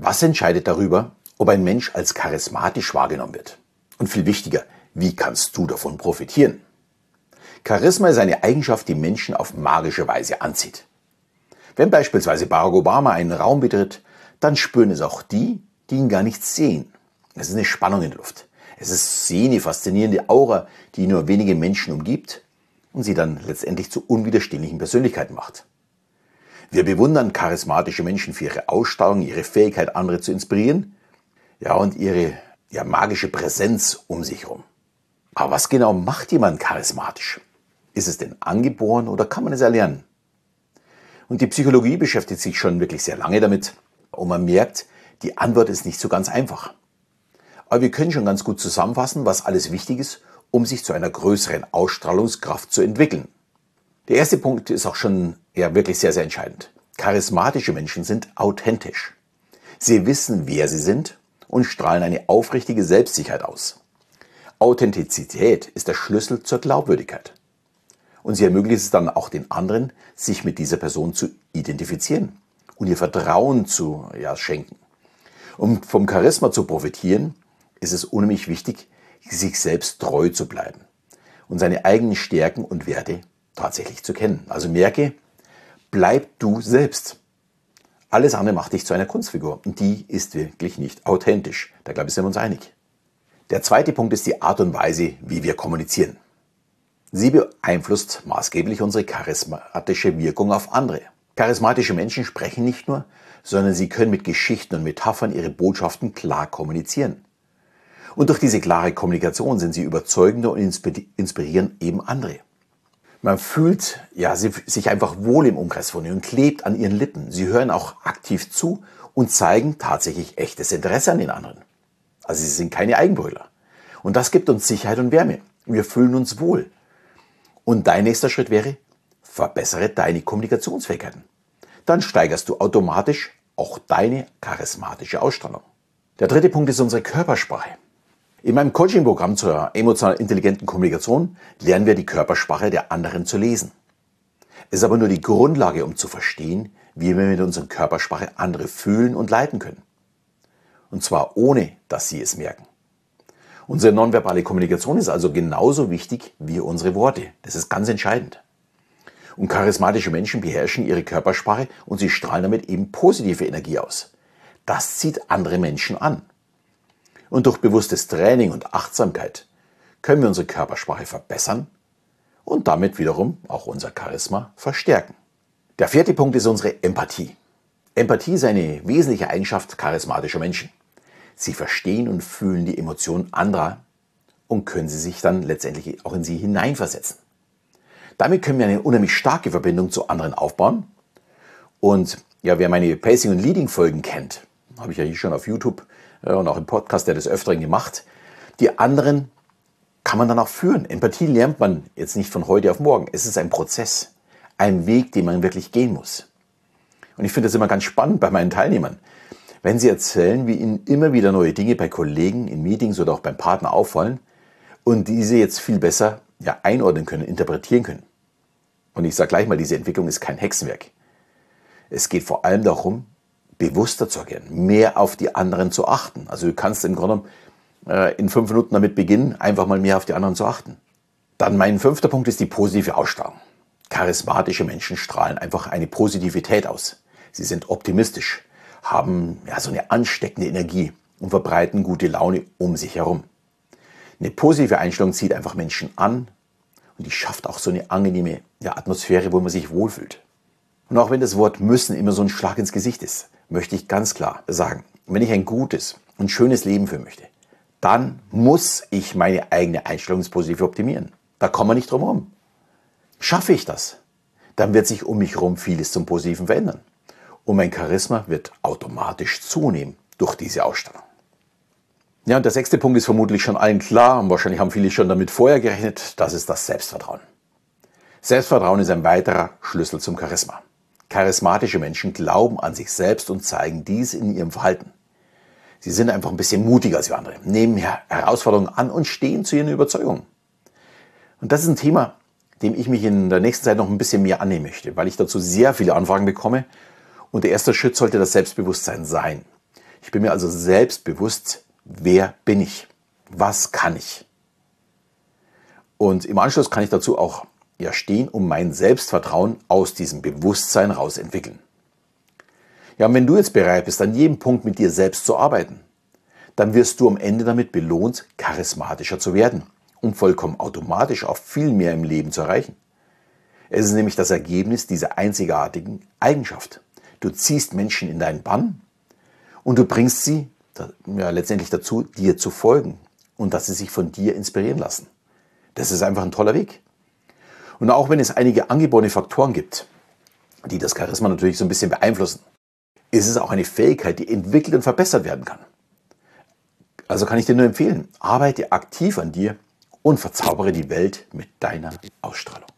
Was entscheidet darüber, ob ein Mensch als charismatisch wahrgenommen wird? Und viel wichtiger, wie kannst du davon profitieren? Charisma ist eine Eigenschaft, die Menschen auf magische Weise anzieht. Wenn beispielsweise Barack Obama einen Raum betritt, dann spüren es auch die, die ihn gar nicht sehen. Es ist eine Spannung in der Luft. Es ist eine faszinierende Aura, die nur wenige Menschen umgibt und sie dann letztendlich zu unwiderstehlichen Persönlichkeiten macht. Wir bewundern charismatische Menschen für ihre Ausstrahlung, ihre Fähigkeit, andere zu inspirieren, ja, und ihre ja, magische Präsenz um sich herum. Aber was genau macht jemand charismatisch? Ist es denn angeboren oder kann man es erlernen? Und die Psychologie beschäftigt sich schon wirklich sehr lange damit und man merkt, die Antwort ist nicht so ganz einfach. Aber wir können schon ganz gut zusammenfassen, was alles wichtig ist, um sich zu einer größeren Ausstrahlungskraft zu entwickeln. Der erste Punkt ist auch schon ja wirklich sehr, sehr entscheidend. Charismatische Menschen sind authentisch. Sie wissen, wer sie sind und strahlen eine aufrichtige Selbstsicherheit aus. Authentizität ist der Schlüssel zur Glaubwürdigkeit. Und sie ermöglicht es dann auch den anderen, sich mit dieser Person zu identifizieren und ihr Vertrauen zu ja, schenken. Um vom Charisma zu profitieren, ist es unheimlich wichtig, sich selbst treu zu bleiben und seine eigenen Stärken und Werte tatsächlich zu kennen. Also merke, bleib du selbst. Alles andere macht dich zu einer Kunstfigur und die ist wirklich nicht authentisch. Da glaube ich, sind wir uns einig. Der zweite Punkt ist die Art und Weise, wie wir kommunizieren. Sie beeinflusst maßgeblich unsere charismatische Wirkung auf andere. Charismatische Menschen sprechen nicht nur, sondern sie können mit Geschichten und Metaphern ihre Botschaften klar kommunizieren. Und durch diese klare Kommunikation sind sie überzeugender und inspirieren eben andere. Man fühlt ja, sich einfach wohl im Umkreis von ihnen und klebt an ihren Lippen. Sie hören auch aktiv zu und zeigen tatsächlich echtes Interesse an den anderen. Also sie sind keine Eigenbrüller. Und das gibt uns Sicherheit und Wärme. Wir fühlen uns wohl. Und dein nächster Schritt wäre, verbessere deine Kommunikationsfähigkeiten. Dann steigerst du automatisch auch deine charismatische Ausstrahlung. Der dritte Punkt ist unsere Körpersprache. In meinem Coaching-Programm zur emotional intelligenten Kommunikation lernen wir die Körpersprache der anderen zu lesen. Es ist aber nur die Grundlage, um zu verstehen, wie wir mit unserer Körpersprache andere fühlen und leiten können. Und zwar ohne, dass sie es merken. Unsere nonverbale Kommunikation ist also genauso wichtig wie unsere Worte. Das ist ganz entscheidend. Und charismatische Menschen beherrschen ihre Körpersprache und sie strahlen damit eben positive Energie aus. Das zieht andere Menschen an. Und durch bewusstes Training und Achtsamkeit können wir unsere Körpersprache verbessern und damit wiederum auch unser Charisma verstärken. Der vierte Punkt ist unsere Empathie. Empathie ist eine wesentliche Eigenschaft charismatischer Menschen. Sie verstehen und fühlen die Emotionen anderer und können sie sich dann letztendlich auch in sie hineinversetzen. Damit können wir eine unheimlich starke Verbindung zu anderen aufbauen. Und ja, wer meine Pacing und Leading Folgen kennt, habe ich ja hier schon auf YouTube und auch im Podcast der des Öfteren gemacht. Die anderen kann man dann auch führen. Empathie lernt man jetzt nicht von heute auf morgen. Es ist ein Prozess, ein Weg, den man wirklich gehen muss. Und ich finde das immer ganz spannend bei meinen Teilnehmern. Wenn sie erzählen, wie ihnen immer wieder neue Dinge bei Kollegen, in Meetings oder auch beim Partner auffallen und diese jetzt viel besser ja, einordnen können, interpretieren können. Und ich sage gleich mal, diese Entwicklung ist kein Hexenwerk. Es geht vor allem darum, bewusster zu agieren, mehr auf die anderen zu achten. Also du kannst im Grunde äh, in fünf Minuten damit beginnen, einfach mal mehr auf die anderen zu achten. Dann mein fünfter Punkt ist die positive Ausstrahlung. Charismatische Menschen strahlen einfach eine Positivität aus. Sie sind optimistisch, haben ja so eine ansteckende Energie und verbreiten gute Laune um sich herum. Eine positive Einstellung zieht einfach Menschen an und die schafft auch so eine angenehme ja, Atmosphäre, wo man sich wohlfühlt. Und auch wenn das Wort müssen immer so ein Schlag ins Gesicht ist, möchte ich ganz klar sagen, wenn ich ein gutes und schönes Leben führen möchte, dann muss ich meine eigene Einstellung positiv optimieren. Da kommen wir nicht drum herum. Schaffe ich das, dann wird sich um mich herum vieles zum Positiven verändern. Und mein Charisma wird automatisch zunehmen durch diese Ausstellung. Ja, und der sechste Punkt ist vermutlich schon allen klar und wahrscheinlich haben viele schon damit vorher gerechnet, das ist das Selbstvertrauen. Selbstvertrauen ist ein weiterer Schlüssel zum Charisma. Charismatische Menschen glauben an sich selbst und zeigen dies in ihrem Verhalten. Sie sind einfach ein bisschen mutiger als wir andere, nehmen Herausforderungen an und stehen zu ihren Überzeugungen. Und das ist ein Thema, dem ich mich in der nächsten Zeit noch ein bisschen mehr annehmen möchte, weil ich dazu sehr viele Anfragen bekomme. Und der erste Schritt sollte das Selbstbewusstsein sein. Ich bin mir also selbst bewusst, wer bin ich? Was kann ich? Und im Anschluss kann ich dazu auch ja, stehen und mein Selbstvertrauen aus diesem Bewusstsein raus entwickeln. Ja, und wenn du jetzt bereit bist, an jedem Punkt mit dir selbst zu arbeiten, dann wirst du am Ende damit belohnt, charismatischer zu werden, um vollkommen automatisch auch viel mehr im Leben zu erreichen. Es ist nämlich das Ergebnis dieser einzigartigen Eigenschaft. Du ziehst Menschen in deinen Bann und du bringst sie ja, letztendlich dazu, dir zu folgen und dass sie sich von dir inspirieren lassen. Das ist einfach ein toller Weg. Und auch wenn es einige angeborene Faktoren gibt, die das Charisma natürlich so ein bisschen beeinflussen, ist es auch eine Fähigkeit, die entwickelt und verbessert werden kann. Also kann ich dir nur empfehlen, arbeite aktiv an dir und verzaubere die Welt mit deiner Ausstrahlung.